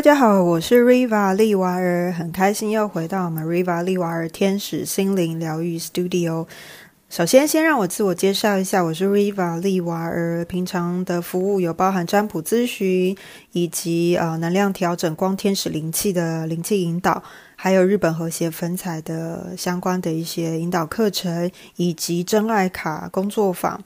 大家好，我是 Riva 利娃儿，很开心又回到我们 Riva 利娃儿天使心灵疗愈 Studio。首先，先让我自我介绍一下，我是 Riva 利娃儿。平常的服务有包含占卜咨询，以及呃能量调整、光天使灵气的灵气引导，还有日本和谐粉彩的相关的一些引导课程，以及真爱卡工作坊。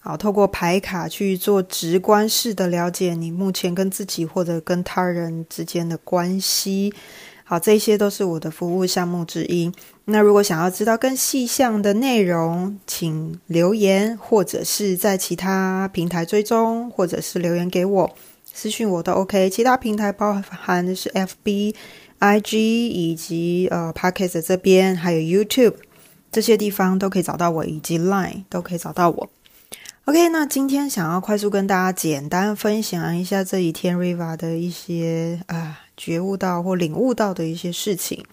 好，透过牌卡去做直观式的了解你目前跟自己或者跟他人之间的关系。好，这些都是我的服务项目之一。那如果想要知道更细项的内容，请留言或者是在其他平台追踪，或者是留言给我私讯我都 OK。其他平台包含的是 FB、IG 以及呃 Podcast 这边，还有 YouTube 这些地方都可以找到我，以及 Line 都可以找到我。OK，那今天想要快速跟大家简单分享一下这一天 Riva 的一些啊觉悟到或领悟到的一些事情，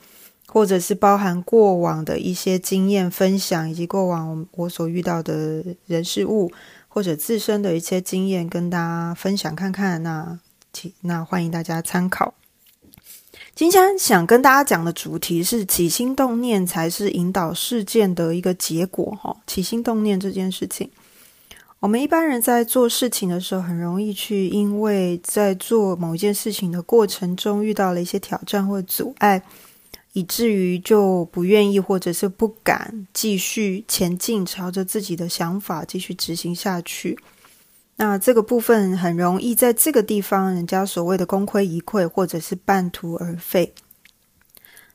或者是包含过往的一些经验分享，以及过往我所遇到的人事物，或者自身的一些经验跟大家分享看看。那请那欢迎大家参考。今天想跟大家讲的主题是起心动念才是引导事件的一个结果哈，起心动念这件事情。我们一般人在做事情的时候，很容易去因为在做某一件事情的过程中遇到了一些挑战或阻碍，以至于就不愿意或者是不敢继续前进，朝着自己的想法继续执行下去。那这个部分很容易在这个地方，人家所谓的功亏一篑，或者是半途而废。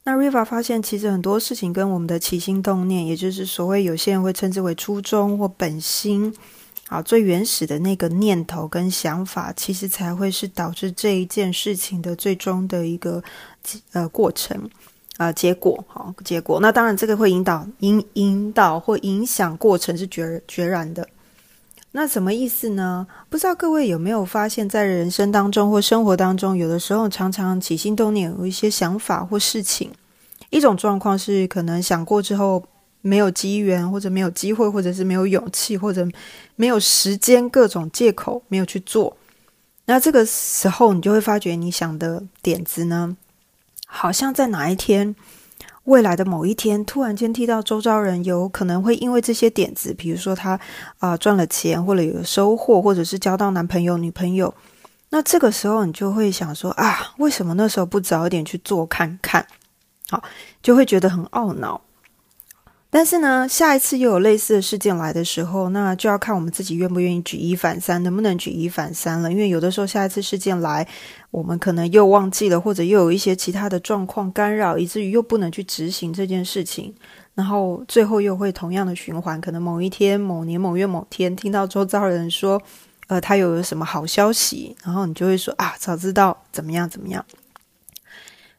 那 Riva 发现，其实很多事情跟我们的起心动念，也就是所谓有些人会称之为初衷或本心。啊，最原始的那个念头跟想法，其实才会是导致这一件事情的最终的一个呃过程啊结果。好，结果那当然这个会引导引引导或影响过程是决决然的。那什么意思呢？不知道各位有没有发现，在人生当中或生活当中，有的时候常常起心动念有一些想法或事情，一种状况是可能想过之后。没有机缘，或者没有机会，或者是没有勇气，或者没有时间，各种借口没有去做。那这个时候，你就会发觉，你想的点子呢，好像在哪一天，未来的某一天，突然间听到周遭人有可能会因为这些点子，比如说他啊赚了钱，或者有收获，或者是交到男朋友、女朋友。那这个时候，你就会想说啊，为什么那时候不早一点去做看看？好，就会觉得很懊恼。但是呢，下一次又有类似的事件来的时候，那就要看我们自己愿不愿意举一反三，能不能举一反三了。因为有的时候下一次事件来，我们可能又忘记了，或者又有一些其他的状况干扰，以至于又不能去执行这件事情。然后最后又会同样的循环，可能某一天、某年某月某天，听到周遭人说，呃，他有什么好消息，然后你就会说啊，早知道怎么样怎么样。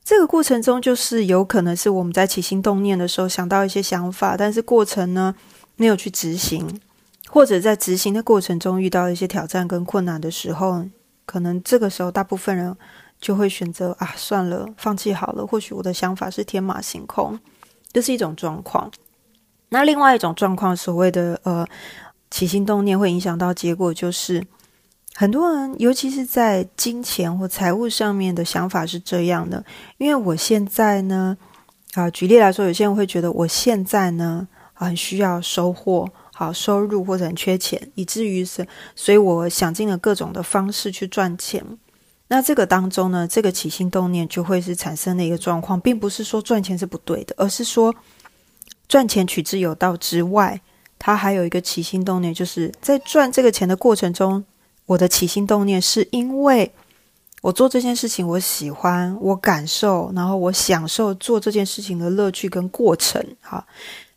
这个过程中，就是有可能是我们在起心动念的时候想到一些想法，但是过程呢没有去执行，或者在执行的过程中遇到一些挑战跟困难的时候，可能这个时候大部分人就会选择啊算了，放弃好了。或许我的想法是天马行空，这是一种状况。那另外一种状况，所谓的呃起心动念会影响到结果，就是。很多人，尤其是在金钱或财务上面的想法是这样的，因为我现在呢，啊，举例来说，有些人会觉得我现在呢很需要收获、好收入或者很缺钱，以至于是，所以我想尽了各种的方式去赚钱。那这个当中呢，这个起心动念就会是产生的一个状况，并不是说赚钱是不对的，而是说赚钱取之有道之外，它还有一个起心动念，就是在赚这个钱的过程中。我的起心动念是因为我做这件事情，我喜欢，我感受，然后我享受做这件事情的乐趣跟过程。哈，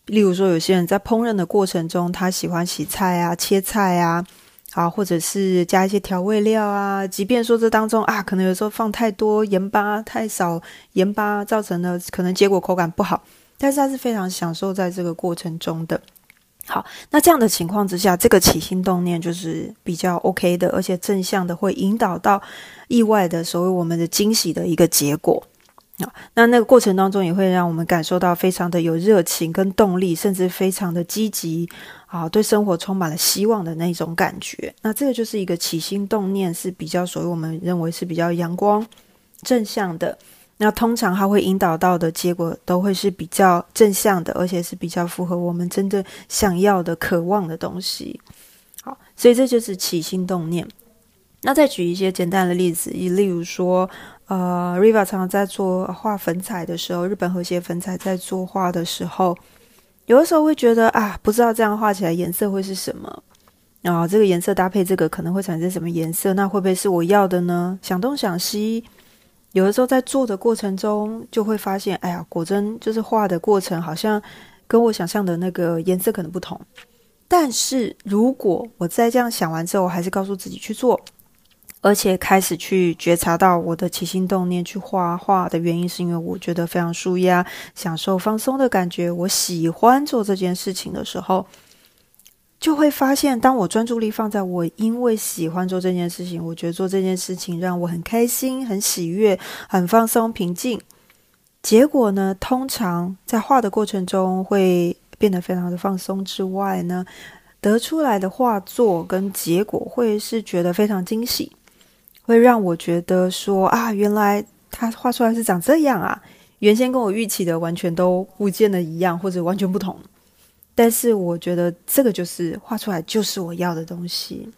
例如说，有些人在烹饪的过程中，他喜欢洗菜啊、切菜啊，啊，或者是加一些调味料啊。即便说这当中啊，可能有时候放太多盐巴、太少盐巴，造成的可能结果口感不好，但是他是非常享受在这个过程中的。好，那这样的情况之下，这个起心动念就是比较 OK 的，而且正向的，会引导到意外的所谓我们的惊喜的一个结果。啊，那那个过程当中也会让我们感受到非常的有热情跟动力，甚至非常的积极啊，对生活充满了希望的那种感觉。那这个就是一个起心动念是比较所谓我们认为是比较阳光、正向的。那通常它会引导到的结果都会是比较正向的，而且是比较符合我们真正想要的、渴望的东西。好，所以这就是起心动念。那再举一些简单的例子，例如说，呃，Riva 常常在做画粉彩的时候，日本和谐粉彩在作画的时候，有的时候会觉得啊，不知道这样画起来颜色会是什么，然啊，这个颜色搭配这个可能会产生什么颜色？那会不会是我要的呢？想东想西。有的时候在做的过程中，就会发现，哎呀，果真就是画的过程好像跟我想象的那个颜色可能不同。但是如果我在这样想完之后，我还是告诉自己去做，而且开始去觉察到我的起心动念去画画的原因，是因为我觉得非常舒压、享受放松的感觉，我喜欢做这件事情的时候。就会发现，当我专注力放在我因为喜欢做这件事情，我觉得做这件事情让我很开心、很喜悦、很放松、平静。结果呢，通常在画的过程中会变得非常的放松之外呢，得出来的画作跟结果会是觉得非常惊喜，会让我觉得说啊，原来他画出来是长这样啊，原先跟我预期的完全都不见得一样，或者完全不同。但是我觉得这个就是画出来就是我要的东西，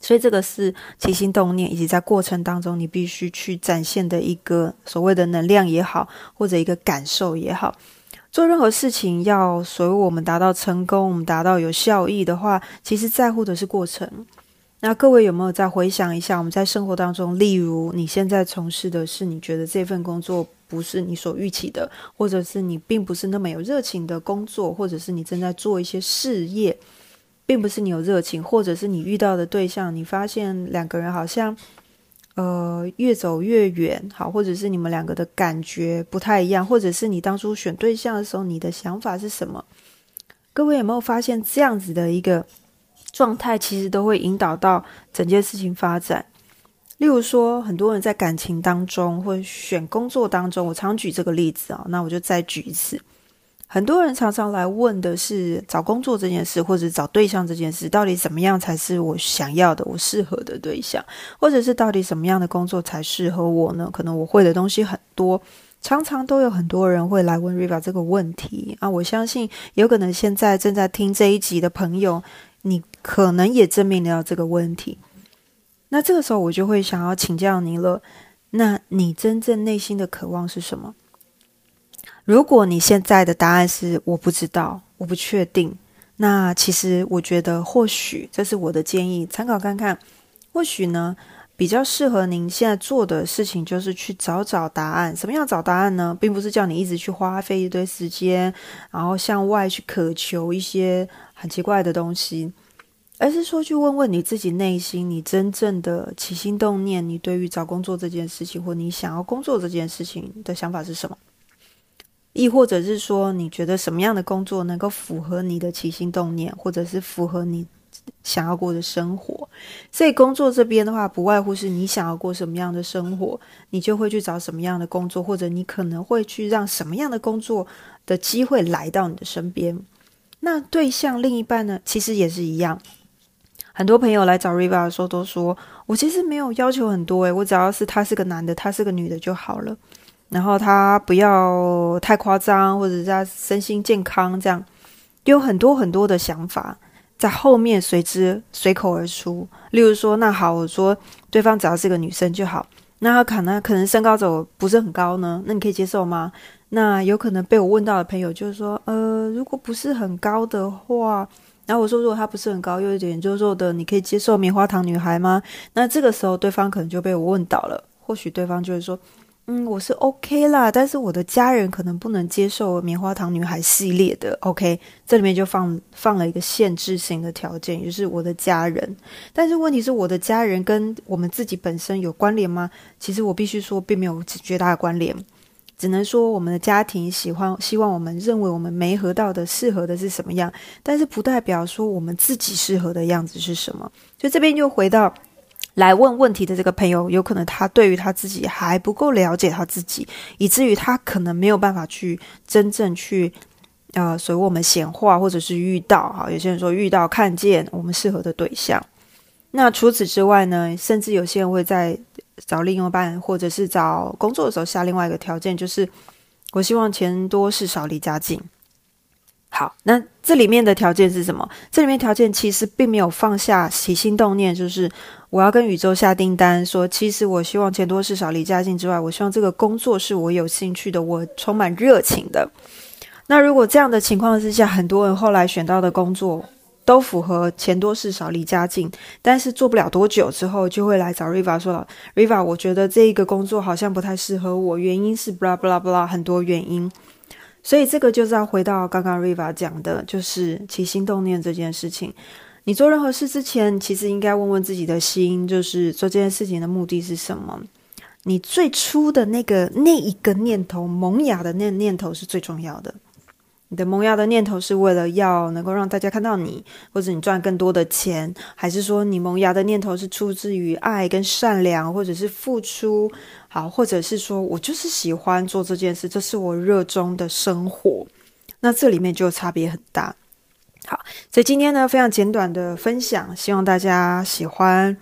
所以这个是起心动念，以及在过程当中你必须去展现的一个所谓的能量也好，或者一个感受也好。做任何事情要所谓我们达到成功，我们达到有效益的话，其实在乎的是过程。那各位有没有再回想一下，我们在生活当中，例如你现在从事的是你觉得这份工作？不是你所预期的，或者是你并不是那么有热情的工作，或者是你正在做一些事业，并不是你有热情，或者是你遇到的对象，你发现两个人好像呃越走越远，好，或者是你们两个的感觉不太一样，或者是你当初选对象的时候，你的想法是什么？各位有没有发现这样子的一个状态，其实都会引导到整件事情发展。例如说，很多人在感情当中或选工作当中，我常举这个例子啊，那我就再举一次。很多人常常来问的是找工作这件事，或者找对象这件事，到底怎么样才是我想要的、我适合的对象，或者是到底什么样的工作才适合我呢？可能我会的东西很多，常常都有很多人会来问 Riva 这个问题啊。我相信有可能现在正在听这一集的朋友，你可能也正面临到这个问题。那这个时候，我就会想要请教您了。那你真正内心的渴望是什么？如果你现在的答案是我不知道，我不确定，那其实我觉得或许这是我的建议，参考看看。或许呢，比较适合您现在做的事情就是去找找答案。什么样找答案呢？并不是叫你一直去花费一堆时间，然后向外去渴求一些很奇怪的东西。而是说，去问问你自己内心，你真正的起心动念，你对于找工作这件事情，或你想要工作这件事情的想法是什么？亦或者是说，你觉得什么样的工作能够符合你的起心动念，或者是符合你想要过的生活？所以，工作这边的话，不外乎是你想要过什么样的生活，你就会去找什么样的工作，或者你可能会去让什么样的工作的机会来到你的身边。那对象另一半呢，其实也是一样。很多朋友来找 Riva 的时候都说，我其实没有要求很多诶，我只要是他是个男的，他是个女的就好了。然后他不要太夸张，或者他身心健康这样，有很多很多的想法在后面随之随口而出。例如说，那好，我说对方只要是个女生就好。那他可能可能身高走不是很高呢，那你可以接受吗？那有可能被我问到的朋友就是说，呃，如果不是很高的话。然后我说，如果他不是很高，又有点肉肉的，你可以接受棉花糖女孩吗？那这个时候，对方可能就被我问倒了。或许对方就会说，嗯，我是 OK 啦，但是我的家人可能不能接受棉花糖女孩系列的。OK，这里面就放放了一个限制性的条件，就是我的家人。但是问题是我的家人跟我们自己本身有关联吗？其实我必须说，并没有绝大的关联。只能说我们的家庭喜欢希望我们认为我们没合到的适合的是什么样，但是不代表说我们自己适合的样子是什么。所以这边就回到来问问题的这个朋友，有可能他对于他自己还不够了解他自己，以至于他可能没有办法去真正去呃随我们显化，或者是遇到哈，有些人说遇到看见我们适合的对象。那除此之外呢，甚至有些人会在找另一半，或者是找工作的时候下另外一个条件，就是我希望钱多事少离家近。好，那这里面的条件是什么？这里面条件其实并没有放下起心动念，就是我要跟宇宙下订单，说其实我希望钱多事少离家近之外，我希望这个工作是我有兴趣的，我充满热情的。那如果这样的情况之下，很多人后来选到的工作都符合钱多事少离家近，但是做不了多久之后，就会来找 Riva 说了，Riva，我觉得这一个工作好像不太适合我，原因是 blah blah blah 很多原因。所以这个就是要回到刚刚 Riva 讲的，就是起心动念这件事情。你做任何事之前，其实应该问问自己的心，就是做这件事情的目的是什么？你最初的那个那一个念头萌芽的那念头是最重要的。你的萌芽的念头是为了要能够让大家看到你，或者你赚更多的钱，还是说你萌芽的念头是出自于爱跟善良，或者是付出？好，或者是说我就是喜欢做这件事，这是我热衷的生活。那这里面就差别很大。好，所以今天呢非常简短的分享，希望大家喜欢。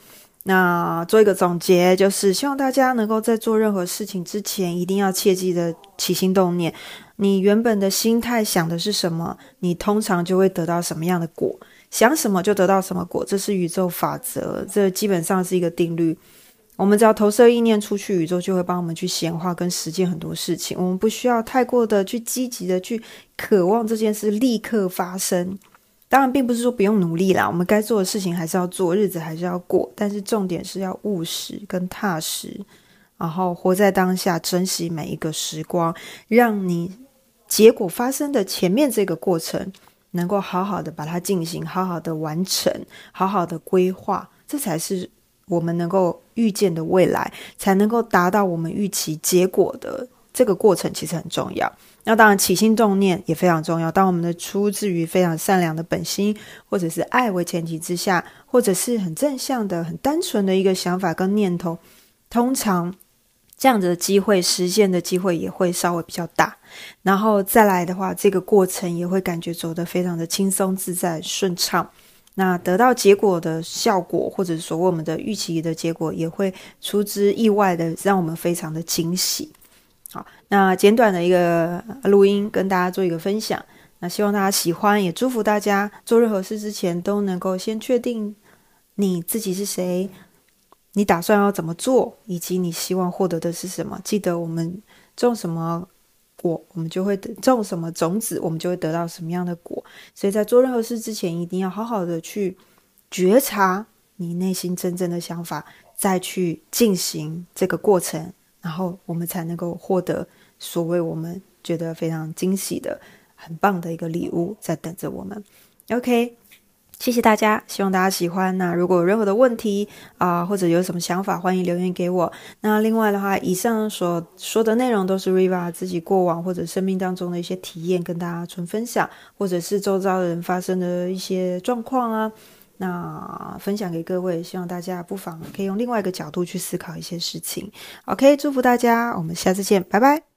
那做一个总结，就是希望大家能够在做任何事情之前，一定要切记的起心动念。你原本的心态想的是什么，你通常就会得到什么样的果。想什么就得到什么果，这是宇宙法则，这基本上是一个定律。我们只要投射意念出去，宇宙就会帮我们去显化跟实践很多事情。我们不需要太过的去积极的去渴望这件事立刻发生。当然，并不是说不用努力啦，我们该做的事情还是要做，日子还是要过。但是重点是要务实跟踏实，然后活在当下，珍惜每一个时光，让你结果发生的前面这个过程能够好好的把它进行，好好的完成，好好的规划，这才是我们能够预见的未来，才能够达到我们预期结果的这个过程，其实很重要。那当然，起心动念也非常重要。当我们的出自于非常善良的本心，或者是爱为前提之下，或者是很正向的、很单纯的一个想法跟念头，通常这样子的机会实现的机会也会稍微比较大。然后再来的话，这个过程也会感觉走得非常的轻松自在、顺畅。那得到结果的效果，或者说我们的预期的结果，也会出之意外的，让我们非常的惊喜。好，那简短的一个录音跟大家做一个分享，那希望大家喜欢，也祝福大家做任何事之前都能够先确定你自己是谁，你打算要怎么做，以及你希望获得的是什么。记得我们种什么果，我们就会种什么种子，我们就会得到什么样的果。所以在做任何事之前，一定要好好的去觉察你内心真正的想法，再去进行这个过程。然后我们才能够获得所谓我们觉得非常惊喜的、很棒的一个礼物在等着我们。OK，谢谢大家，希望大家喜欢。那如果有任何的问题啊，或者有什么想法，欢迎留言给我。那另外的话，以上所说的内容都是 Riva 自己过往或者生命当中的一些体验，跟大家纯分享，或者是周遭的人发生的一些状况啊。那分享给各位，希望大家不妨可以用另外一个角度去思考一些事情。OK，祝福大家，我们下次见，拜拜。